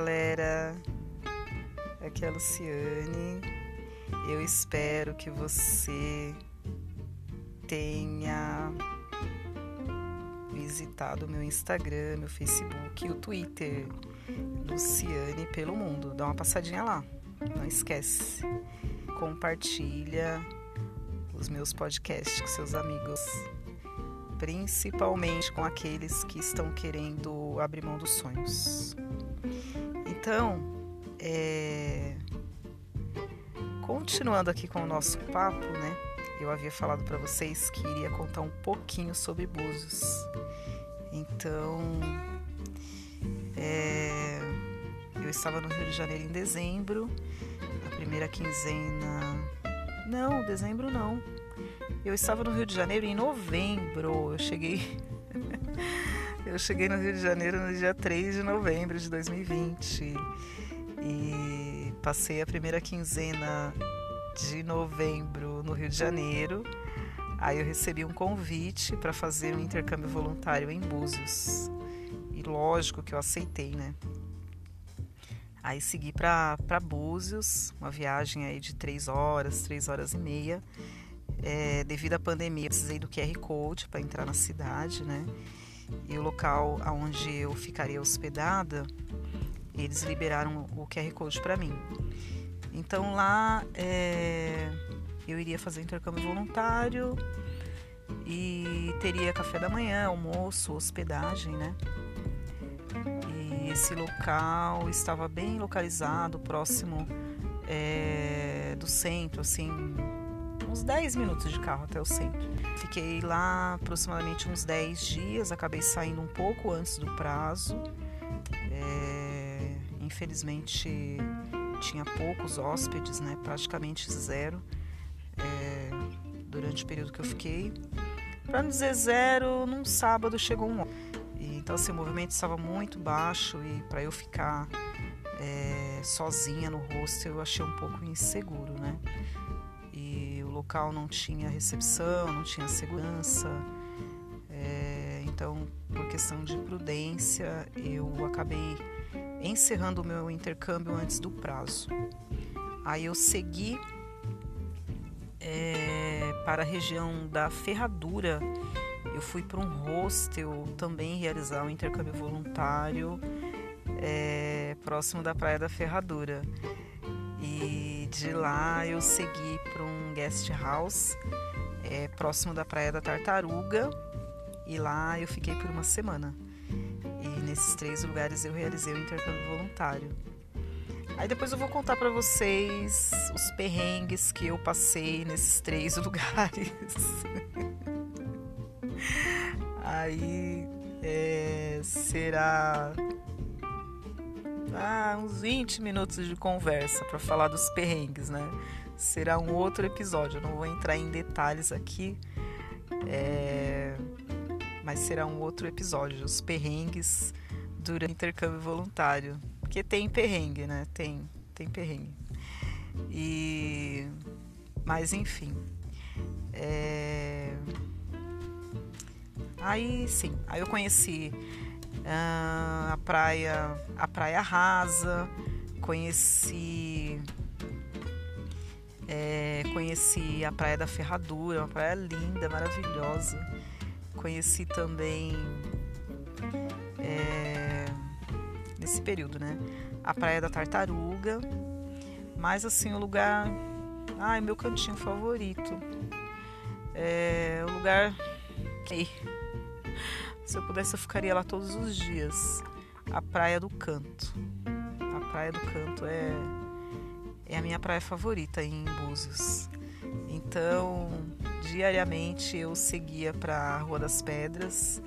galera, aqui é a Luciane. Eu espero que você tenha visitado o meu Instagram, meu Facebook e o Twitter, Luciane pelo Mundo. Dá uma passadinha lá, não esquece. Compartilha os meus podcasts com seus amigos, principalmente com aqueles que estão querendo abrir mão dos sonhos. Então, é... continuando aqui com o nosso papo, né? Eu havia falado para vocês que iria contar um pouquinho sobre Búzios. Então, é... eu estava no Rio de Janeiro em dezembro, a primeira quinzena. Não, dezembro não. Eu estava no Rio de Janeiro em novembro. Eu cheguei Eu cheguei no Rio de Janeiro no dia 3 de novembro de 2020 e passei a primeira quinzena de novembro no Rio de Janeiro. Aí eu recebi um convite para fazer um intercâmbio voluntário em Búzios. E lógico que eu aceitei, né? Aí segui para Búzios, uma viagem aí de três horas, três horas e meia. É, devido à pandemia, precisei do QR Code para entrar na cidade, né? E o local onde eu ficaria hospedada, eles liberaram o QR Code para mim. Então lá é, eu iria fazer intercâmbio voluntário e teria café da manhã, almoço, hospedagem, né? E esse local estava bem localizado, próximo é, do centro, assim, uns 10 minutos de carro até o centro. Fiquei lá aproximadamente uns 10 dias, acabei saindo um pouco antes do prazo. É, infelizmente tinha poucos hóspedes, né, praticamente zero é, durante o período que eu fiquei. Para não dizer zero, num sábado chegou um e, Então assim, o movimento estava muito baixo e para eu ficar é, sozinha no hostel eu achei um pouco inseguro, né? Local não tinha recepção, não tinha segurança. É, então, por questão de prudência, eu acabei encerrando o meu intercâmbio antes do prazo. Aí eu segui é, para a região da Ferradura. Eu fui para um hostel também realizar um intercâmbio voluntário é, próximo da Praia da Ferradura. E de lá eu segui para um guest house é, próximo da Praia da Tartaruga e lá eu fiquei por uma semana. E nesses três lugares eu realizei o intercâmbio voluntário. Aí depois eu vou contar para vocês os perrengues que eu passei nesses três lugares. Aí é, será ah, uns 20 minutos de conversa para falar dos perrengues, né? Será um outro episódio, não vou entrar em detalhes aqui, é... mas será um outro episódio, os perrengues durante o intercâmbio voluntário. Porque tem perrengue, né? Tem, tem perrengue. E... Mas enfim. É... Aí sim, aí eu conheci uh, a praia, a praia rasa, conheci é, conheci a praia da Ferradura, uma praia linda, maravilhosa. Conheci também é, nesse período, né? A praia da Tartaruga, mas assim o lugar, ai meu cantinho favorito, é o lugar que se eu pudesse, eu ficaria lá todos os dias. A Praia do Canto. A Praia do Canto é, é a minha praia favorita em Búzios. Então, diariamente eu seguia para a Rua das Pedras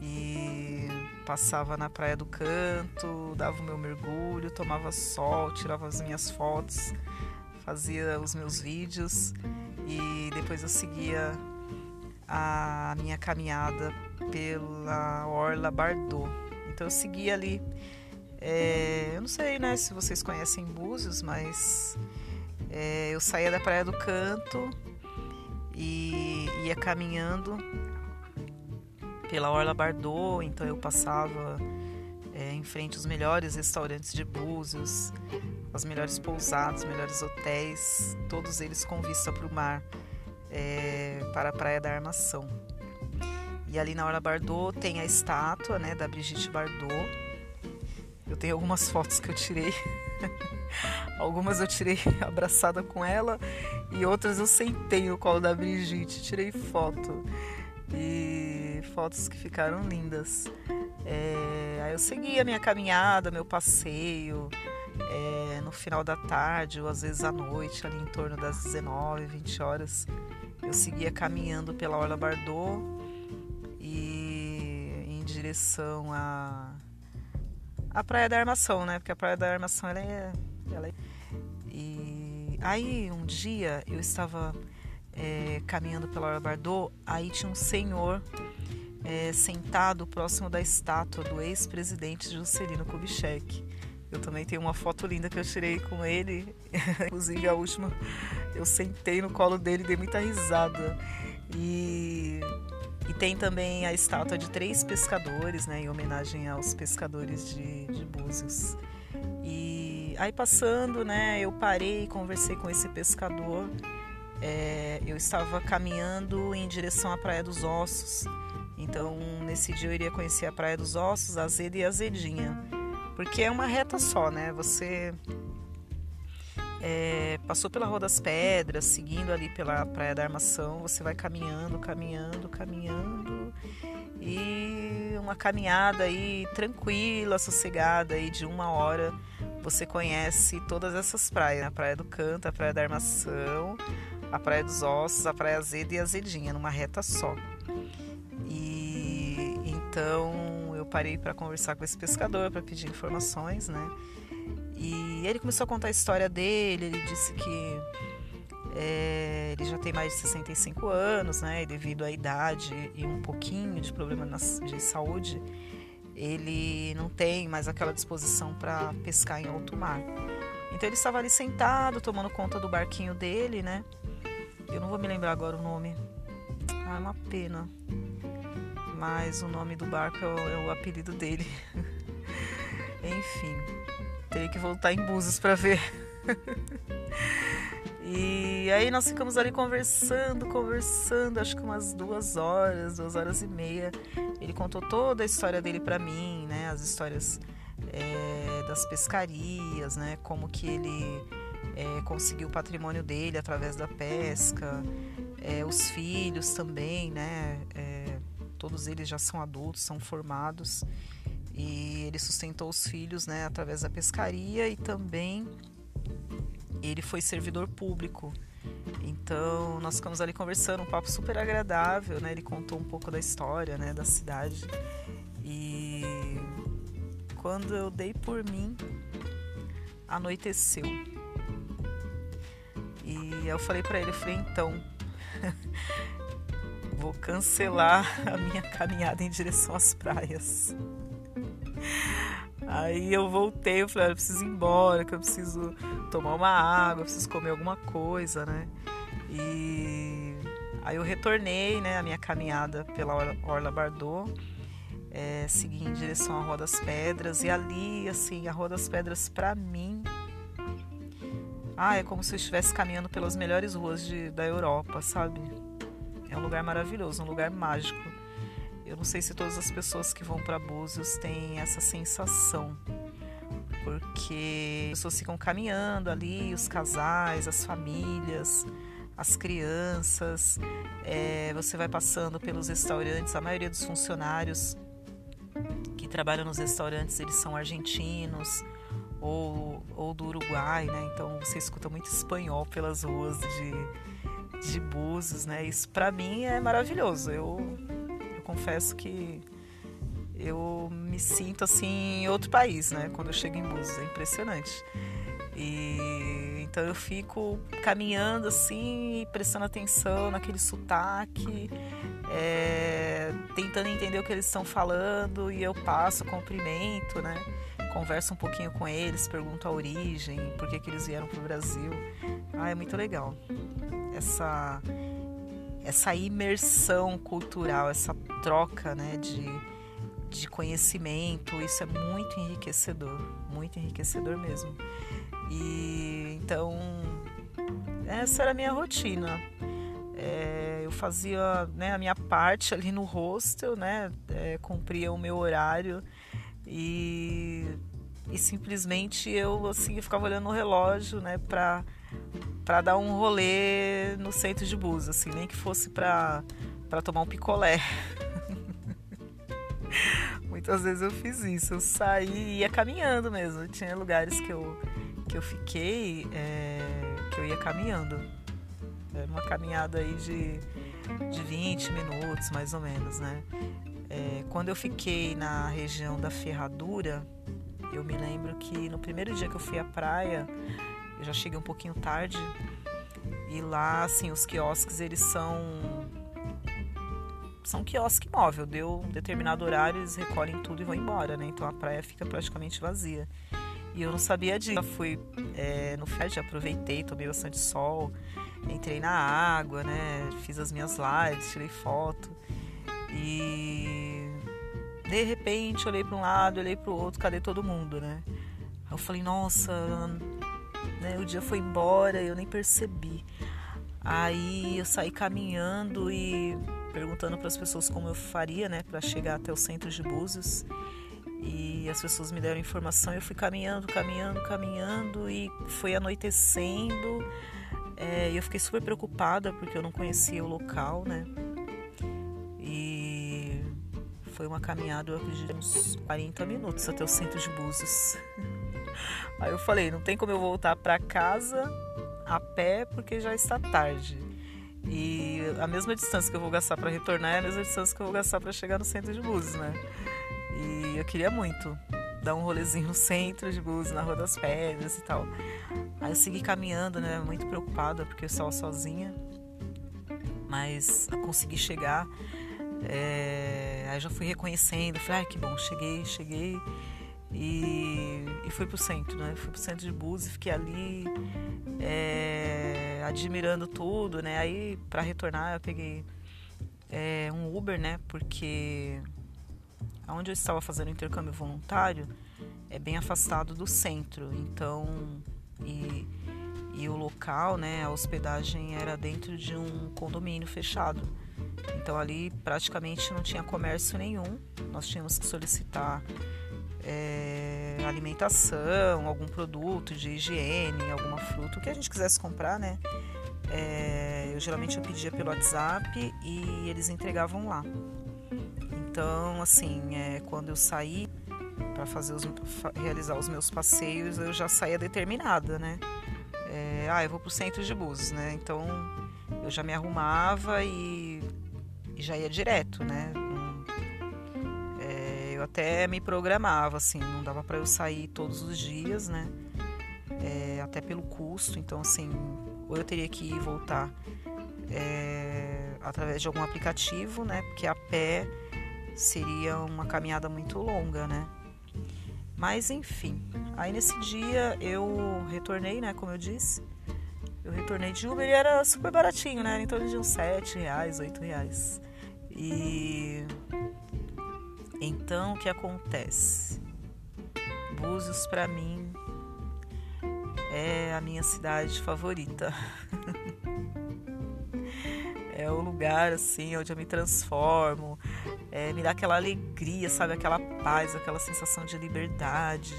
e passava na Praia do Canto, dava o meu mergulho, tomava sol, tirava as minhas fotos, fazia os meus vídeos e depois eu seguia a minha caminhada pela Orla Bardot. Então eu segui ali. É, eu não sei né, se vocês conhecem Búzios, mas é, eu saía da Praia do Canto e ia caminhando pela Orla Bardot, então eu passava é, em frente aos melhores restaurantes de Búzios, as melhores pousadas, os melhores hotéis, todos eles com vista para o mar, é, para a Praia da Armação. E ali na Hora Bardot tem a estátua né, da Brigitte Bardot. Eu tenho algumas fotos que eu tirei. algumas eu tirei abraçada com ela e outras eu sentei no colo da Brigitte, tirei foto. E fotos que ficaram lindas. É, aí eu segui a minha caminhada, meu passeio, é, no final da tarde ou às vezes à noite, ali em torno das 19, 20 horas, eu seguia caminhando pela Orla Bardot e em direção a, a Praia da Armação, né? Porque a Praia da Armação ela é, ela é... E aí um dia eu estava é, caminhando pela Orla Bardot, aí tinha um senhor é, sentado próximo da estátua do ex-presidente Juscelino Kubitschek. Eu também tenho uma foto linda que eu tirei com ele, inclusive a última, eu sentei no colo dele dei muita risada. E, e tem também a estátua de três pescadores, né, em homenagem aos pescadores de, de Búzios. E aí passando, né, eu parei e conversei com esse pescador. É, eu estava caminhando em direção à Praia dos Ossos então, nesse dia eu iria conhecer a Praia dos Ossos, Azeda e Azedinha. Porque é uma reta só, né? Você é, passou pela Rua das Pedras, seguindo ali pela Praia da Armação, você vai caminhando, caminhando, caminhando. E uma caminhada aí tranquila, sossegada aí de uma hora, você conhece todas essas praias, a Praia do Canto, a Praia da Armação, a Praia dos Ossos, a Praia Azeda e Azedinha, numa reta só. E então eu parei para conversar com esse pescador para pedir informações, né? E ele começou a contar a história dele. Ele disse que é, ele já tem mais de 65 anos, né? E devido à idade e um pouquinho de problema de saúde, ele não tem mais aquela disposição para pescar em alto mar. Então ele estava ali sentado, tomando conta do barquinho dele, né? Eu não vou me lembrar agora o nome. Ah, é uma pena mas o nome do barco é o, é o apelido dele. Enfim, teria que voltar em Búzios para ver. e aí nós ficamos ali conversando, conversando, acho que umas duas horas, duas horas e meia. Ele contou toda a história dele para mim, né? As histórias é, das pescarias, né? Como que ele é, conseguiu o patrimônio dele através da pesca, é, os filhos também, né? Todos eles já são adultos, são formados e ele sustentou os filhos, né, através da pescaria e também ele foi servidor público. Então nós ficamos ali conversando, um papo super agradável, né? Ele contou um pouco da história, né, da cidade. E quando eu dei por mim, anoiteceu. E eu falei para ele, eu falei, então, vou cancelar a minha caminhada em direção às praias. Aí eu voltei, eu falei, eu preciso ir embora, que eu preciso tomar uma água, preciso comer alguma coisa, né? E aí eu retornei, né, a minha caminhada pela Orla Bardot, é, segui em direção à Rua das Pedras e ali, assim, a Rua das Pedras para mim, ah, é como se eu estivesse caminhando pelas melhores ruas de, da Europa, sabe? É um lugar maravilhoso, um lugar mágico. Eu não sei se todas as pessoas que vão para Búzios têm essa sensação, porque as pessoas ficam caminhando ali, os casais, as famílias, as crianças. É, você vai passando pelos restaurantes, a maioria dos funcionários que trabalham nos restaurantes eles são argentinos ou, ou do Uruguai, né? Então você escuta muito espanhol pelas ruas de de Búzios, né? Isso para mim é maravilhoso. Eu, confesso que eu me sinto assim em outro país, né? Quando eu chego em Búzios, é impressionante. E então eu fico caminhando assim, prestando atenção naquele sotaque, é, tentando entender o que eles estão falando e eu passo, cumprimento, né? Converso um pouquinho com eles, pergunto a origem, por que, que eles vieram para o Brasil. Ah, é muito legal essa essa imersão cultural, essa troca, né, de, de conhecimento. Isso é muito enriquecedor, muito enriquecedor mesmo. E então essa era a minha rotina. É, eu fazia né, a minha parte ali no hostel, né, é, cumpria o meu horário e, e simplesmente eu assim ficava olhando o relógio, né, para para dar um rolê no centro de Búzios, assim, nem que fosse para tomar um picolé. Muitas vezes eu fiz isso, eu saí e ia caminhando mesmo. Tinha lugares que eu que eu fiquei é, que eu ia caminhando. Era uma caminhada aí de, de 20 minutos, mais ou menos, né? É, quando eu fiquei na região da Ferradura, eu me lembro que no primeiro dia que eu fui à praia, eu já cheguei um pouquinho tarde, e lá, assim, os quiosques, eles são são quiosque móvel, deu um determinado horário, eles recolhem tudo e vão embora, né? Então a praia fica praticamente vazia. E eu não sabia disso. Eu fui é, no FED, aproveitei, tomei bastante sol, entrei na água, né? Fiz as minhas lives, tirei foto. E de repente olhei para um lado, olhei para o outro, cadê todo mundo, né? Eu falei, nossa, né, o dia foi embora, eu nem percebi. Aí eu saí caminhando e perguntando para as pessoas como eu faria, né, para chegar até o centro de Búzios. E as pessoas me deram informação, eu fui caminhando, caminhando, caminhando e foi anoitecendo. É, eu fiquei super preocupada porque eu não conhecia o local, né? E foi uma caminhada, eu acredito, uns 40 minutos até o centro de Búzios. Aí eu falei, não tem como eu voltar para casa a pé porque já está tarde. E a mesma distância que eu vou gastar para retornar é a mesma distância que eu vou gastar para chegar no centro de Búzios, né? E eu queria muito dar um rolezinho no centro de Búzios, na Rua das Pedras e tal. Aí eu segui caminhando, né? Muito preocupada porque eu estava sozinha. Mas consegui chegar. É... Aí já fui reconhecendo. Falei, ai que bom, cheguei, cheguei. E, e fui pro centro, né? Fui pro centro de Búzios, fiquei ali é... admirando tudo, né? Aí para retornar eu peguei é, um Uber, né? Porque onde eu estava fazendo intercâmbio voluntário é bem afastado do centro, então e, e o local, né, a hospedagem era dentro de um condomínio fechado. Então ali praticamente não tinha comércio nenhum. Nós tínhamos que solicitar é, alimentação, algum produto de higiene, alguma fruta, o que a gente quisesse comprar, né? É, eu geralmente eu pedia pelo WhatsApp e eles entregavam lá. Então, assim, é, quando eu saí para fazer os, realizar os meus passeios, eu já saía determinada, né? É, ah, eu vou pro centro de Búzios, né? Então, eu já me arrumava e, e já ia direto, né? Até me programava, assim, não dava para eu sair todos os dias, né? É, até pelo custo, então, assim, ou eu teria que ir voltar é, através de algum aplicativo, né? Porque a pé seria uma caminhada muito longa, né? Mas enfim, aí nesse dia eu retornei, né? Como eu disse, eu retornei de Uber e era super baratinho, né? Era em torno de uns 7 reais, 8 reais. E então o que acontece? Búzios para mim é a minha cidade favorita. é o lugar assim onde eu me transformo, é, me dá aquela alegria, sabe? Aquela paz, aquela sensação de liberdade.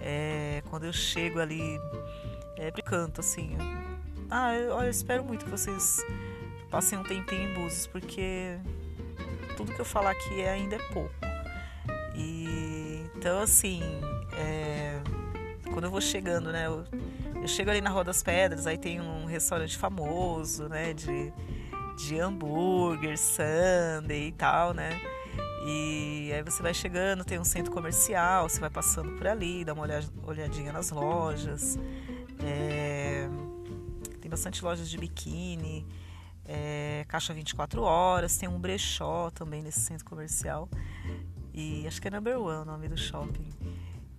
É, quando eu chego ali, é, canto assim. Ah, eu, eu espero muito que vocês passem um tempinho em Búzios, porque tudo que eu falar aqui é, ainda é pouco. E então assim, é, quando eu vou chegando, né? Eu, eu chego ali na Rua das Pedras, aí tem um restaurante famoso, né? De de hambúrguer, sundae e tal, né? E aí você vai chegando, tem um centro comercial, você vai passando por ali, dá uma olhadinha nas lojas. É, tem bastante lojas de biquíni, é, caixa 24 horas, tem um brechó também nesse centro comercial. E acho que é Number One o nome do shopping.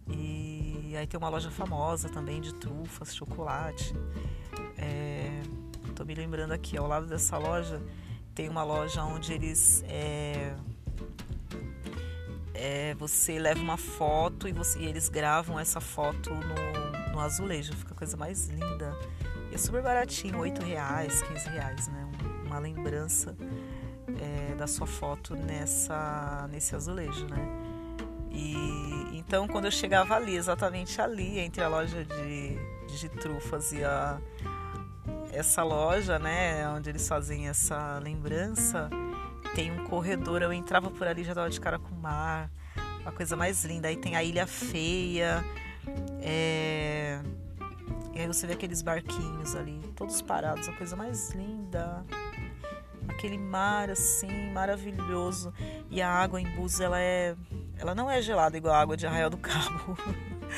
E aí tem uma loja famosa também de trufas, chocolate. É, Tô me lembrando aqui, ao lado dessa loja tem uma loja onde eles é, é, você leva uma foto e, você, e eles gravam essa foto no, no azulejo. Fica a coisa mais linda. E é super baratinho, 8 reais, 15 reais, né? Uma lembrança é, da sua foto nessa, nesse azulejo, né? E então quando eu chegava ali, exatamente ali, entre a loja de, de trufas e a, essa loja, né, onde eles fazem essa lembrança, tem um corredor. Eu entrava por ali já dava de cara com o mar, uma coisa mais linda. Aí tem a Ilha Feia, é... e aí você vê aqueles barquinhos ali, todos parados, a coisa mais linda. Aquele mar assim, maravilhoso. E a água em Búzios, ela é. Ela não é gelada igual a água de Arraial do Cabo.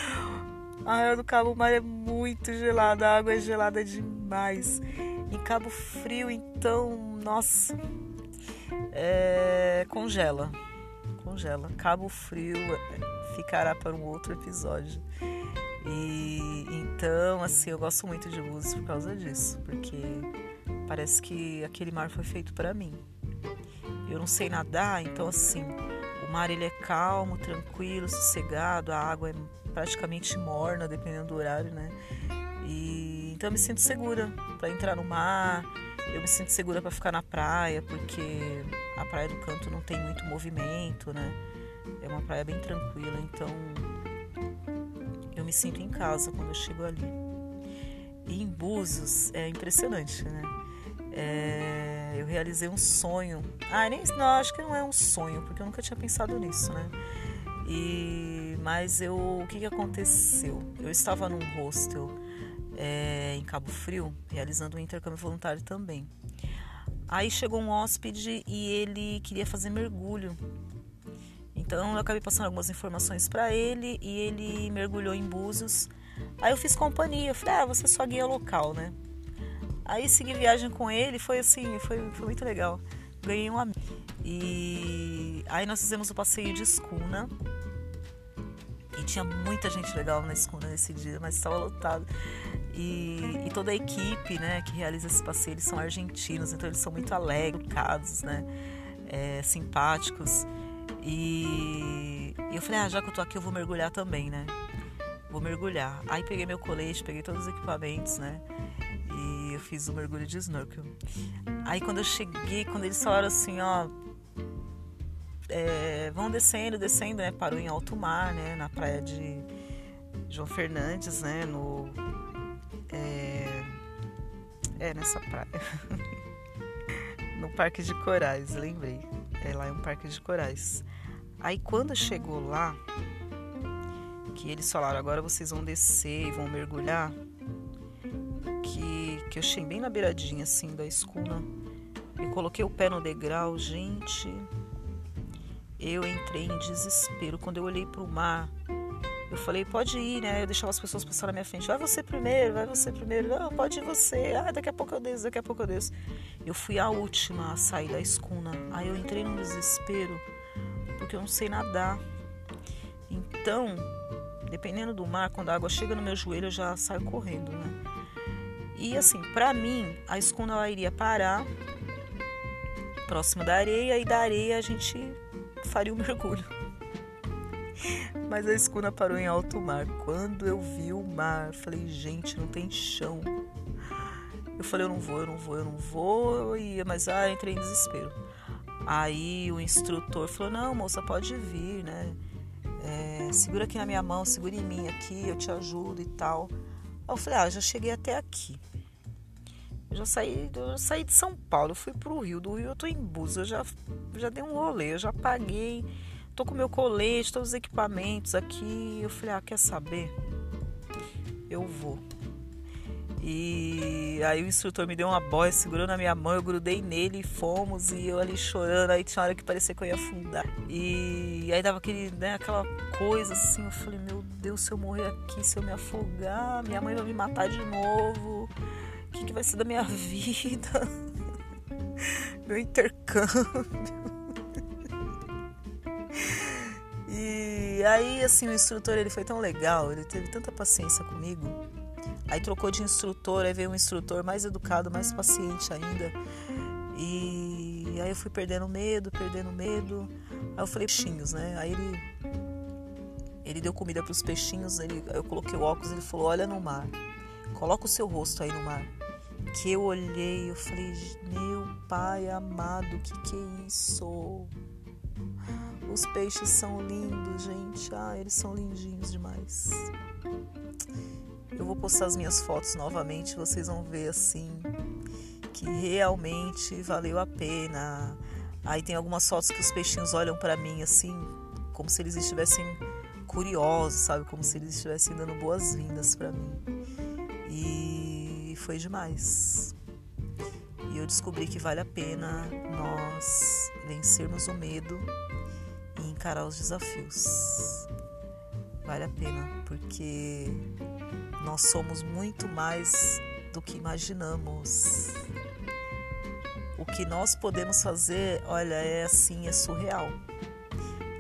Arraial do Cabo, o mar é muito gelado, a água é gelada demais. Em Cabo Frio, então, nossa, é, congela. Congela. Cabo Frio é, ficará para um outro episódio. E então, assim, eu gosto muito de Búzios por causa disso, porque parece que aquele mar foi feito para mim. Eu não sei nadar, então assim, o mar ele é calmo, tranquilo, sossegado, a água é praticamente morna, dependendo do horário, né? E então eu me sinto segura para entrar no mar, eu me sinto segura para ficar na praia, porque a Praia do Canto não tem muito movimento, né? É uma praia bem tranquila, então me sinto em casa quando eu chego ali. E em Búzios é impressionante, né? É, eu realizei um sonho. Ah, nem não, acho que não é um sonho, porque eu nunca tinha pensado nisso, né? E mas eu, o que, que aconteceu? Eu estava num hostel é, em Cabo Frio, realizando um intercâmbio voluntário também. Aí chegou um hóspede e ele queria fazer mergulho. Então eu acabei passando algumas informações para ele e ele mergulhou em Búzios. Aí eu fiz companhia, eu falei, ah, você é só guia local, né? Aí segui viagem com ele, foi assim, foi, foi muito legal. Ganhei um amigo. E aí nós fizemos o passeio de escuna. E tinha muita gente legal na escuna nesse dia, mas estava lotado. E, e, toda a equipe né, que realiza esse passeio, eles são argentinos, então eles são muito alegres, educados, né, é, simpáticos. E, eu falei, ah, já que eu tô aqui, eu vou mergulhar também, né? Vou mergulhar. Aí peguei meu colete, peguei todos os equipamentos, né? E eu fiz o mergulho de snorkel. Aí quando eu cheguei, quando eles falaram assim, ó, é, vão descendo, descendo, né? Parou em alto mar, né? Na praia de João Fernandes, né? No é, é nessa praia. no Parque de Corais, lembrei. É lá é um parque de corais. Aí quando chegou lá, que eles falaram, agora vocês vão descer e vão mergulhar, que, que eu achei bem na beiradinha assim da escuna. Eu coloquei o pé no degrau, gente. Eu entrei em desespero. Quando eu olhei para o mar, eu falei, pode ir, né? Eu deixava as pessoas passar na minha frente. Vai você primeiro, vai você primeiro. Não, pode ir você. Ah, daqui a pouco eu desço, daqui a pouco eu desço. Eu fui a última a sair da escuna. Aí eu entrei num desespero, porque eu não sei nadar. Então, dependendo do mar, quando a água chega no meu joelho, eu já saio correndo, né? E assim, para mim, a escuna ela iria parar próximo da areia e da areia a gente faria o mergulho. Mas a escuna parou em alto mar. Quando eu vi o mar, falei, gente, não tem chão. Eu falei, eu não vou, eu não vou, eu não vou. E, mas ah, entrei em desespero. Aí o instrutor falou, não, moça, pode vir, né? É, segura aqui na minha mão, segura em mim aqui, eu te ajudo e tal. Aí eu falei, ah, já cheguei até aqui. Eu já saí, eu já saí de São Paulo, eu fui pro Rio. Do Rio eu tô em Búzios, eu já, já dei um rolê, eu já paguei tô com meu colete, todos os equipamentos aqui. Eu falei, ah, quer saber? Eu vou. E aí o instrutor me deu uma boia, segurou na minha mão, eu grudei nele e fomos, e eu ali chorando, aí tinha hora que parecia que eu ia afundar. E aí dava aquele, né, aquela coisa assim, eu falei, meu Deus, se eu morrer aqui, se eu me afogar, minha mãe vai me matar de novo. O que, que vai ser da minha vida? meu intercâmbio. Aí, assim, o instrutor ele foi tão legal, ele teve tanta paciência comigo. Aí trocou de instrutor, aí veio um instrutor mais educado, mais paciente ainda. E aí eu fui perdendo medo, perdendo medo. Aí eu falei, peixinhos, né? Aí ele ele deu comida para os peixinhos, ele, eu coloquei o óculos, ele falou: "Olha no mar. Coloca o seu rosto aí no mar." Que eu olhei, eu falei: "Meu pai amado, que que é isso?" Os peixes são lindos, gente. Ah, eles são lindinhos demais. Eu vou postar as minhas fotos novamente, vocês vão ver assim que realmente valeu a pena. Aí tem algumas fotos que os peixinhos olham para mim assim, como se eles estivessem curiosos, sabe, como se eles estivessem dando boas-vindas para mim. E foi demais. E eu descobri que vale a pena nós vencermos o medo encarar os desafios. Vale a pena, porque nós somos muito mais do que imaginamos. O que nós podemos fazer, olha, é assim, é surreal.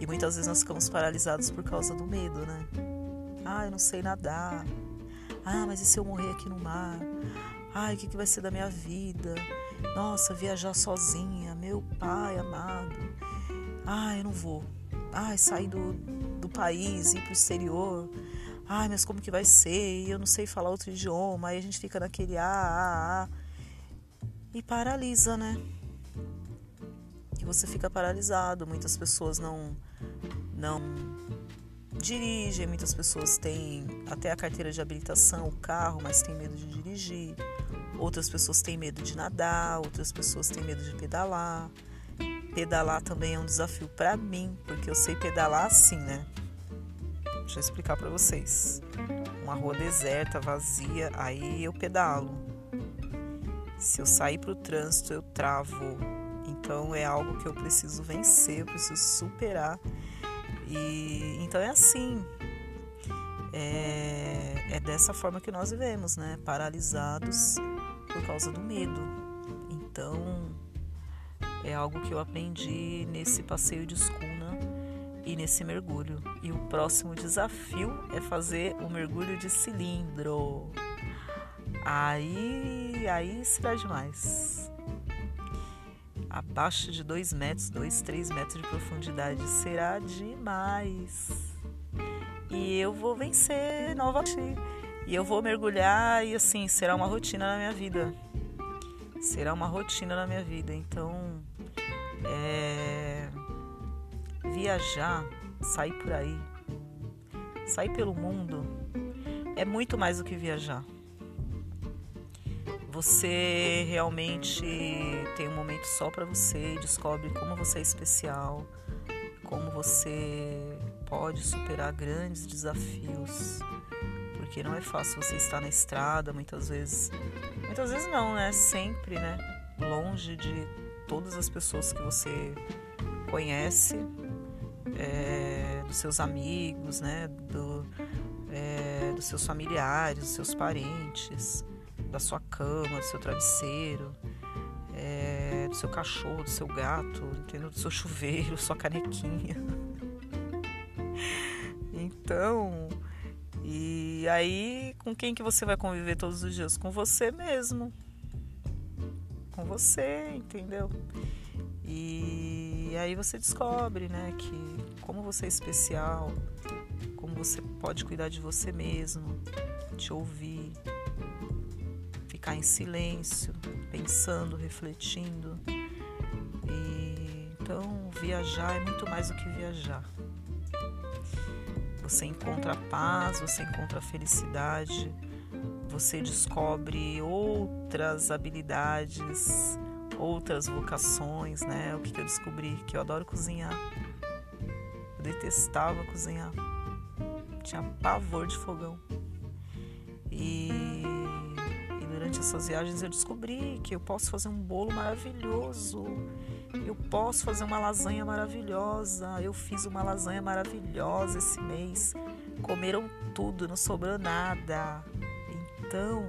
E muitas vezes nós ficamos paralisados por causa do medo, né? Ah, eu não sei nadar. Ah, mas e se eu morrer aqui no mar? Ai, o que, que vai ser da minha vida? Nossa, viajar sozinha, meu pai amado. Ah, eu não vou. Ai, sair do, do país, ir pro exterior. Ai, mas como que vai ser? Eu não sei falar outro idioma. Aí a gente fica naquele ah, ah, ah. E paralisa, né? E você fica paralisado. Muitas pessoas não não dirigem, muitas pessoas têm até a carteira de habilitação, o carro, mas têm medo de dirigir. Outras pessoas têm medo de nadar, outras pessoas têm medo de pedalar. Pedalar também é um desafio para mim, porque eu sei pedalar assim, né? Deixa eu explicar para vocês. Uma rua deserta, vazia, aí eu pedalo. Se eu sair para o trânsito, eu travo. Então é algo que eu preciso vencer, eu preciso superar. E então é assim. É, é dessa forma que nós vivemos, né? Paralisados por causa do medo. Então é algo que eu aprendi nesse passeio de escuna e nesse mergulho. E o próximo desafio é fazer o mergulho de cilindro. Aí, aí será demais. Abaixo de 2 metros, 2, 3 metros de profundidade será demais. E eu vou vencer novamente. E eu vou mergulhar e assim, será uma rotina na minha vida. Será uma rotina na minha vida. Então, é viajar, sair por aí, sair pelo mundo, é muito mais do que viajar. Você realmente tem um momento só para você e descobre como você é especial, como você pode superar grandes desafios. Porque não é fácil você estar na estrada, muitas vezes. Muitas vezes não, né? Sempre, né? Longe de todas as pessoas que você conhece, é, dos seus amigos, né, do, é, dos seus familiares, dos seus parentes, da sua cama, do seu travesseiro, é, do seu cachorro, do seu gato, entendeu? do seu chuveiro, sua canequinha. Então, e aí com quem que você vai conviver todos os dias? Com você mesmo. Com você, entendeu? E aí você descobre, né, que como você é especial, como você pode cuidar de você mesmo, te ouvir, ficar em silêncio, pensando, refletindo. E então viajar é muito mais do que viajar. Você encontra paz, você encontra felicidade, você descobre outras habilidades, outras vocações, né? O que, eu descobri? Que eu adoro cozinhar. Eu detestava cozinhar. Tinha pavor de fogão. E, e durante essas viagens eu descobri que eu posso fazer um bolo maravilhoso. Eu posso fazer uma lasanha maravilhosa. Eu fiz uma lasanha maravilhosa esse mês. Comeram tudo, não sobrou nada. Então,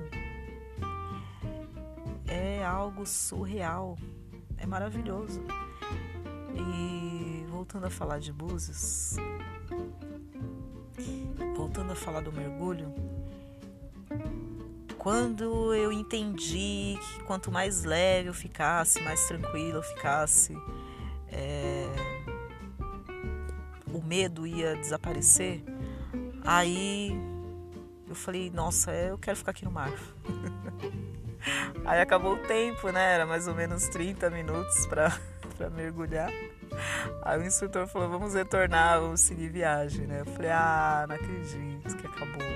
é algo surreal, é maravilhoso. E voltando a falar de Búzios, voltando a falar do mergulho, quando eu entendi que quanto mais leve eu ficasse, mais tranquilo eu ficasse, é, o medo ia desaparecer, aí eu falei, nossa, é, eu quero ficar aqui no mar. aí acabou o tempo, né? Era mais ou menos 30 minutos para mergulhar. Aí o instrutor falou, vamos retornar, vamos seguir viagem, né? Eu falei, ah, não acredito que acabou.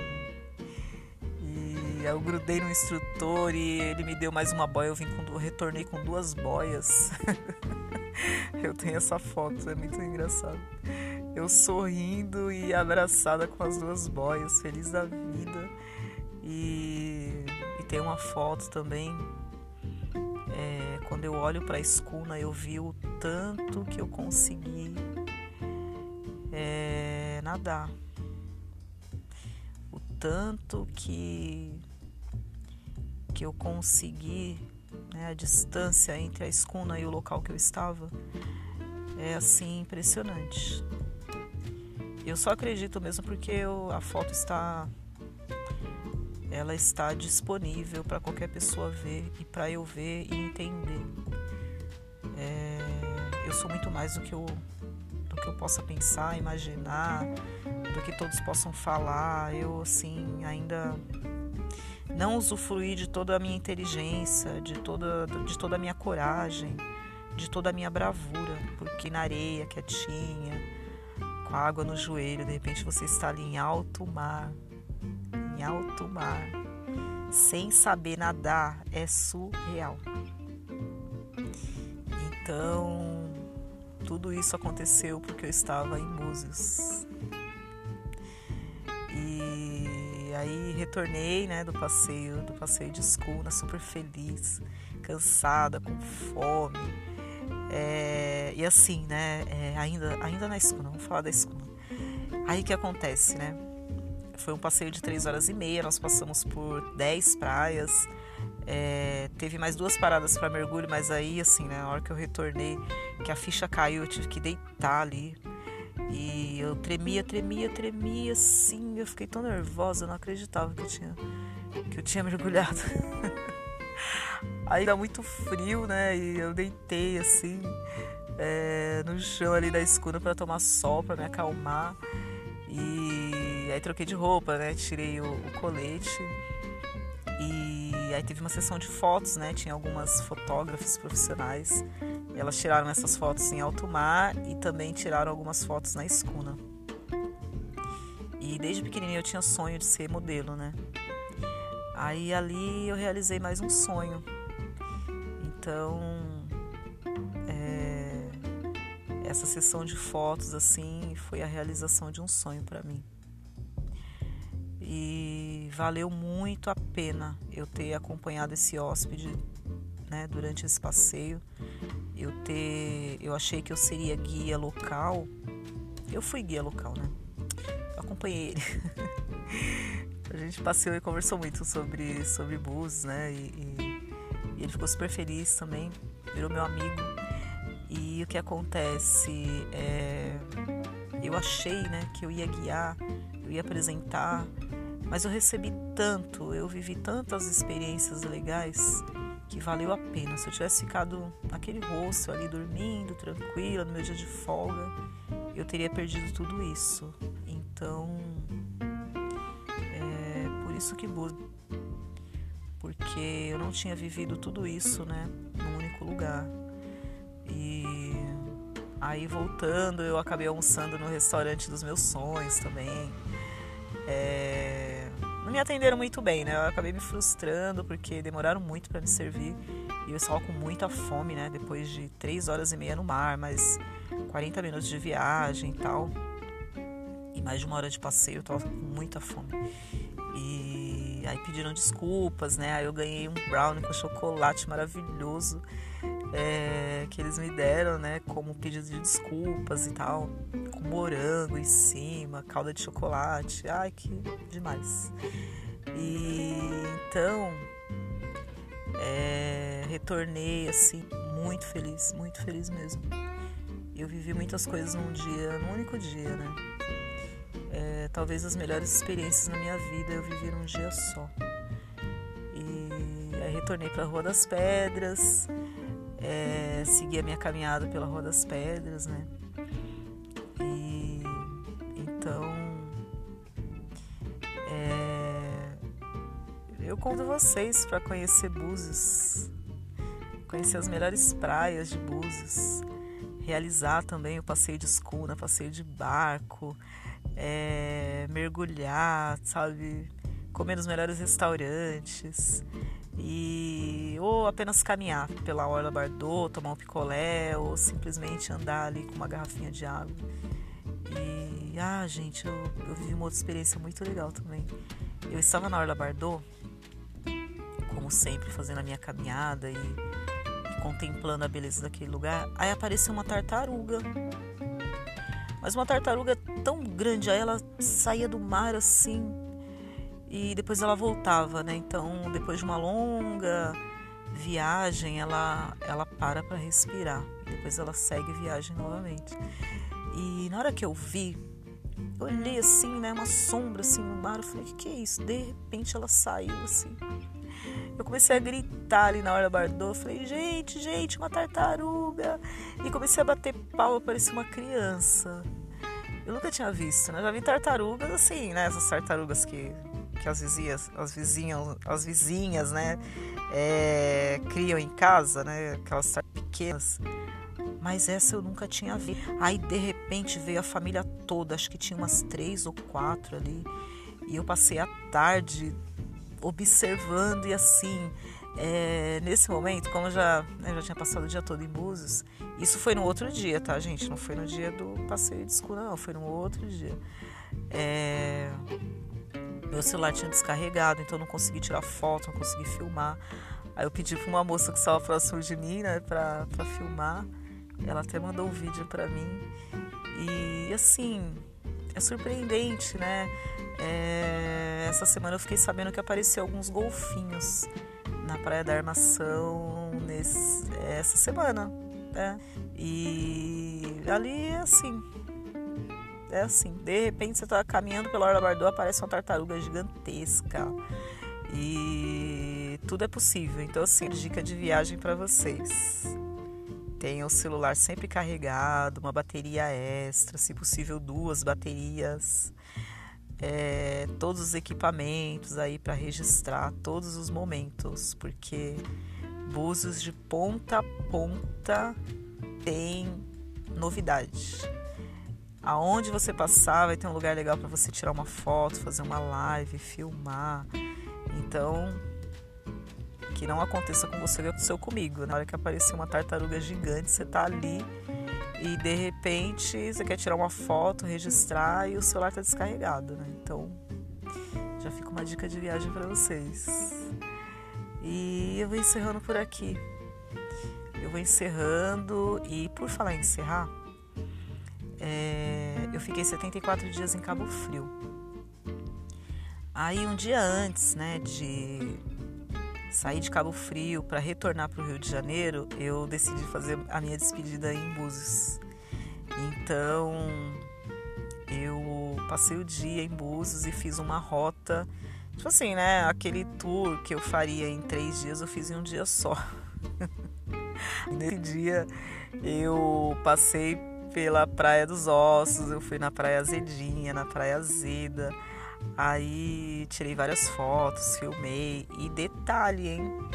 E eu grudei no instrutor e ele me deu mais uma boia, eu vim com, eu retornei com duas boias. eu tenho essa foto, é muito engraçado. Eu sorrindo e abraçada com as duas boias, feliz da vida. E, e tem uma foto também é, quando eu olho para a escuna, eu vi o tanto que eu consegui é, nadar, o tanto que que eu consegui, né, a distância entre a escuna e o local que eu estava é assim impressionante. Eu só acredito mesmo porque eu, a foto está ela está disponível para qualquer pessoa ver e para eu ver e entender. É, eu sou muito mais do que eu, do que eu possa pensar, imaginar, do que todos possam falar. Eu assim ainda não usufruí de toda a minha inteligência, de toda, de toda a minha coragem, de toda a minha bravura, porque na areia, quietinha, água no joelho, de repente você está ali em alto mar, em alto mar, sem saber nadar, é surreal. Então, tudo isso aconteceu porque eu estava em Búzios. E aí retornei, né, do passeio, do passeio de escuna, super feliz, cansada, com fome. É, e assim, né, é, ainda, ainda na escuna, vamos falar da escuna. Aí que acontece, né? Foi um passeio de três horas e meia, nós passamos por dez praias. É, teve mais duas paradas para mergulho, mas aí, assim, né, na hora que eu retornei, que a ficha caiu, eu tive que deitar ali. E eu tremia, tremia, tremia, assim. Eu fiquei tão nervosa, eu não acreditava que eu tinha, que eu tinha mergulhado. Aí dá muito frio, né? E eu deitei, assim, é, no chão ali da escuna para tomar sol, para me acalmar. E aí troquei de roupa, né? Tirei o, o, colete. E aí teve uma sessão de fotos, né? Tinha algumas fotógrafas profissionais. Elas tiraram essas fotos em alto mar e também tiraram algumas fotos na escuna. E desde pequenininho eu tinha sonho de ser modelo, né? Aí ali eu realizei mais um sonho. Então essa sessão de fotos assim foi a realização de um sonho para mim. E valeu muito a pena eu ter acompanhado esse hóspede né, durante esse passeio. Eu ter, eu achei que eu seria guia local. Eu fui guia local, né? Eu acompanhei ele. a gente passeou e conversou muito sobre sobre bus, né? E, e, e ele ficou super feliz também, virou meu amigo. E o que acontece é, eu achei, né, que eu ia guiar, eu ia apresentar, mas eu recebi tanto, eu vivi tantas experiências legais que valeu a pena. Se eu tivesse ficado naquele rosto ali dormindo, tranquila, no meu dia de folga, eu teria perdido tudo isso. Então, isso que porque eu não tinha vivido tudo isso, né, num único lugar. E aí voltando, eu acabei almoçando no restaurante dos meus sonhos também. É... Não me atenderam muito bem, né? Eu acabei me frustrando porque demoraram muito para me servir e eu estava com muita fome, né? Depois de três horas e meia no mar, mais 40 minutos de viagem e tal. E mais de uma hora de passeio, eu tava com muita fome. E aí pediram desculpas, né? Aí eu ganhei um brownie com chocolate maravilhoso é, que eles me deram, né, como pedido de desculpas e tal, com morango em cima, calda de chocolate, ai que demais. E então é, retornei assim muito feliz, muito feliz mesmo. Eu vivi muitas coisas num dia, num único dia, né? É, talvez as melhores experiências na minha vida eu vivi num dia só. retornei para a Rua das Pedras, é, segui a minha caminhada pela Rua das Pedras, né? E então é, eu convido vocês para conhecer Búzios, conhecer as melhores praias de Búzios, realizar também o passeio de escuna, passeio de barco, é, mergulhar, sabe? Comer nos melhores restaurantes e ou apenas caminhar pela Orla Bardot, tomar um picolé ou simplesmente andar ali com uma garrafinha de água. E ah, gente, eu, eu vivi uma outra experiência muito legal também. Eu estava na Orla Bardot, como sempre, fazendo a minha caminhada e, e contemplando a beleza daquele lugar. Aí apareceu uma tartaruga mas uma tartaruga tão grande, aí ela saía do mar assim e depois ela voltava, né? Então, depois de uma longa viagem, ela ela para para respirar. Depois ela segue viagem novamente. E na hora que eu vi, eu olhei assim, né, uma sombra assim no mar, eu falei: "Que que é isso?". De repente ela saiu assim. Eu comecei a gritar ali na hora Bardot. Falei, gente, gente, uma tartaruga. E comecei a bater palma, parecia uma criança. Eu nunca tinha visto, né? Já vi tartarugas assim, né? Essas tartarugas que, que as vizinhas, as vizinhas, as vizinhas, né? É, criam em casa, né? Aquelas pequenas. Mas essa eu nunca tinha visto. Aí de repente veio a família toda, acho que tinha umas três ou quatro ali. E eu passei a tarde observando e assim, é, nesse momento, como eu já, né, já tinha passado o dia todo em Búzios, isso foi no outro dia, tá, gente? Não foi no dia do passeio de escura, não, foi no outro dia. É, meu celular tinha descarregado, então eu não consegui tirar foto, não consegui filmar. Aí eu pedi para uma moça que estava próximo de mim, né, pra filmar. Ela até mandou um vídeo para mim. E assim, é surpreendente, né? É, essa semana eu fiquei sabendo que apareceu alguns golfinhos na Praia da Armação nesse, essa semana. Né? E ali é assim. É assim. De repente você está caminhando pela Orla Bardot, aparece uma tartaruga gigantesca. E tudo é possível. Então, assim, dica de viagem para vocês. Tenha o celular sempre carregado, uma bateria extra, se possível duas baterias, é, todos os equipamentos aí para registrar todos os momentos, porque Búzios de ponta a ponta tem novidade. Aonde você passar vai ter um lugar legal para você tirar uma foto, fazer uma live, filmar. Então, que não aconteça com você que aconteceu comigo. Na hora que apareceu uma tartaruga gigante, você tá ali e de repente você quer tirar uma foto, registrar e o celular tá descarregado, né? Então, já fica uma dica de viagem para vocês. E eu vou encerrando por aqui. Eu vou encerrando e por falar em encerrar, é, eu fiquei 74 dias em Cabo Frio. Aí um dia antes, né, de sair de Cabo Frio para retornar para o Rio de Janeiro, eu decidi fazer a minha despedida em Búzios. Então, eu passei o dia em Búzios e fiz uma rota, tipo assim, né? Aquele tour que eu faria em três dias, eu fiz em um dia só. Nesse dia, eu passei pela Praia dos Ossos, eu fui na Praia Azedinha, na Praia Azeda Aí tirei várias fotos, filmei. E detalhe, hein?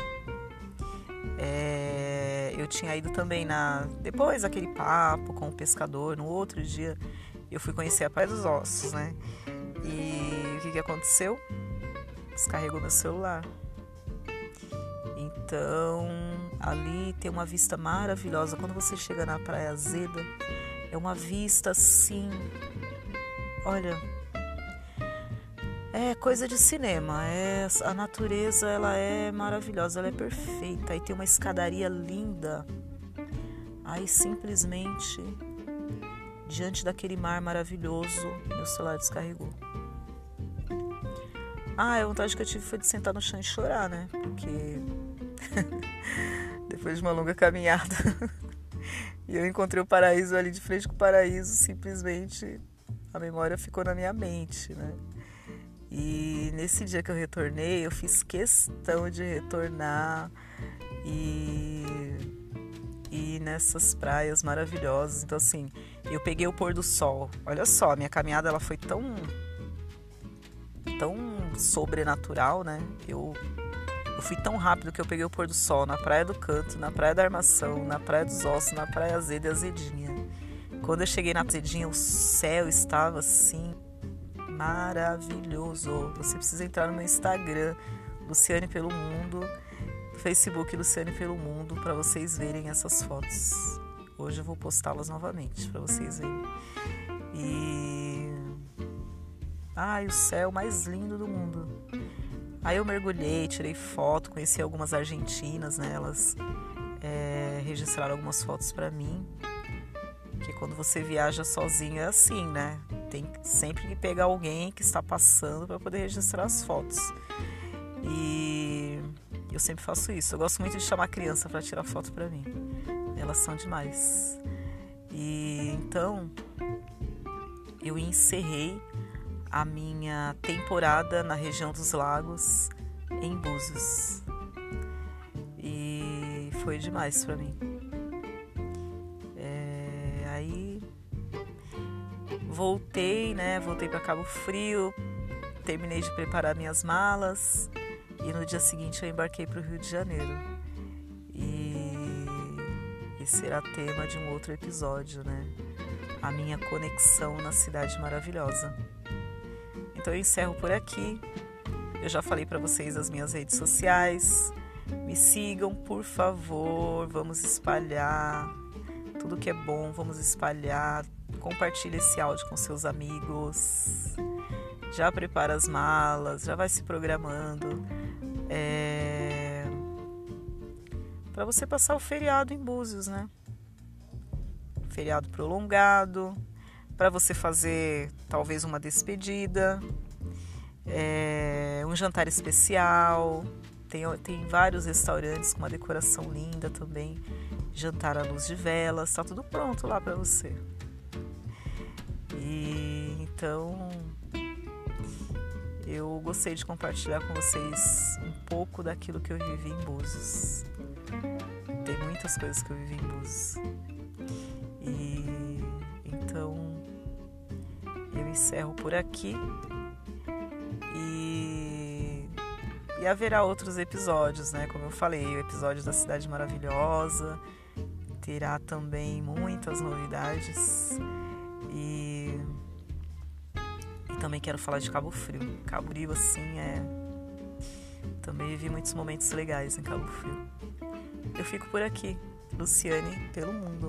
É, eu tinha ido também na. Depois daquele papo com o pescador, no outro dia, eu fui conhecer a Praia dos Ossos, né? E o que, que aconteceu? Descarregou meu celular. Então, ali tem uma vista maravilhosa. Quando você chega na Praia Azeda, é uma vista assim. Olha, é coisa de cinema. É, a natureza ela é maravilhosa, ela é perfeita. Aí tem uma escadaria linda. Aí simplesmente diante daquele mar maravilhoso, meu celular descarregou. Ah, a vontade que eu tive foi de sentar no chão e chorar, né? Porque depois de uma longa caminhada e eu encontrei o paraíso ali de frente com o paraíso, simplesmente a memória ficou na minha mente, né? E nesse dia que eu retornei, eu fiz questão de retornar e e nessas praias maravilhosas. Então assim, eu peguei o pôr do sol. Olha só, minha caminhada ela foi tão tão sobrenatural, né? Eu eu fui tão rápido que eu peguei o pôr do sol na Praia do Canto, na Praia da Armação, na Praia dos Ossos, na Praia Azeda e Azedinha. Quando eu cheguei na Azedinha, o céu estava assim maravilhoso. Você precisa entrar no meu Instagram, Luciane pelo Mundo, Facebook Luciane pelo Mundo, para vocês verem essas fotos. Hoje eu vou postá-las novamente para vocês verem. E ai, o céu mais lindo do mundo. Aí eu mergulhei, tirei foto, conheci algumas argentinas, né? Elas é, registraram algumas fotos para mim. Que quando você viaja sozinho é assim, né? Tem sempre que pegar alguém que está passando para poder registrar as fotos. E eu sempre faço isso. Eu gosto muito de chamar criança para tirar foto para mim. Elas são demais. E então eu encerrei a minha temporada na região dos lagos em Búzios. E foi demais para mim. Voltei, né? Voltei para Cabo Frio, terminei de preparar minhas malas e no dia seguinte eu embarquei para o Rio de Janeiro. E será tema de um outro episódio, né? A minha conexão na cidade maravilhosa. Então eu encerro por aqui. Eu já falei para vocês as minhas redes sociais. Me sigam, por favor. Vamos espalhar tudo que é bom, vamos espalhar. Compartilhe esse áudio com seus amigos. Já prepara as malas, já vai se programando. É... Para você passar o feriado em Búzios, né? Feriado prolongado para você fazer talvez uma despedida, é, um jantar especial. Tem, tem vários restaurantes com uma decoração linda também. Jantar à luz de velas, está tudo pronto lá para você. E então eu gostei de compartilhar com vocês um pouco daquilo que eu vivi em Búzios. Tem muitas coisas que eu vivi em Búzios. E então eu encerro por aqui e, e haverá outros episódios, né? Como eu falei, o episódio da Cidade Maravilhosa terá também muitas novidades também quero falar de Cabo Frio. Cabo assim, é. Também vivi muitos momentos legais em Cabo Frio. Eu fico por aqui, Luciane, pelo mundo.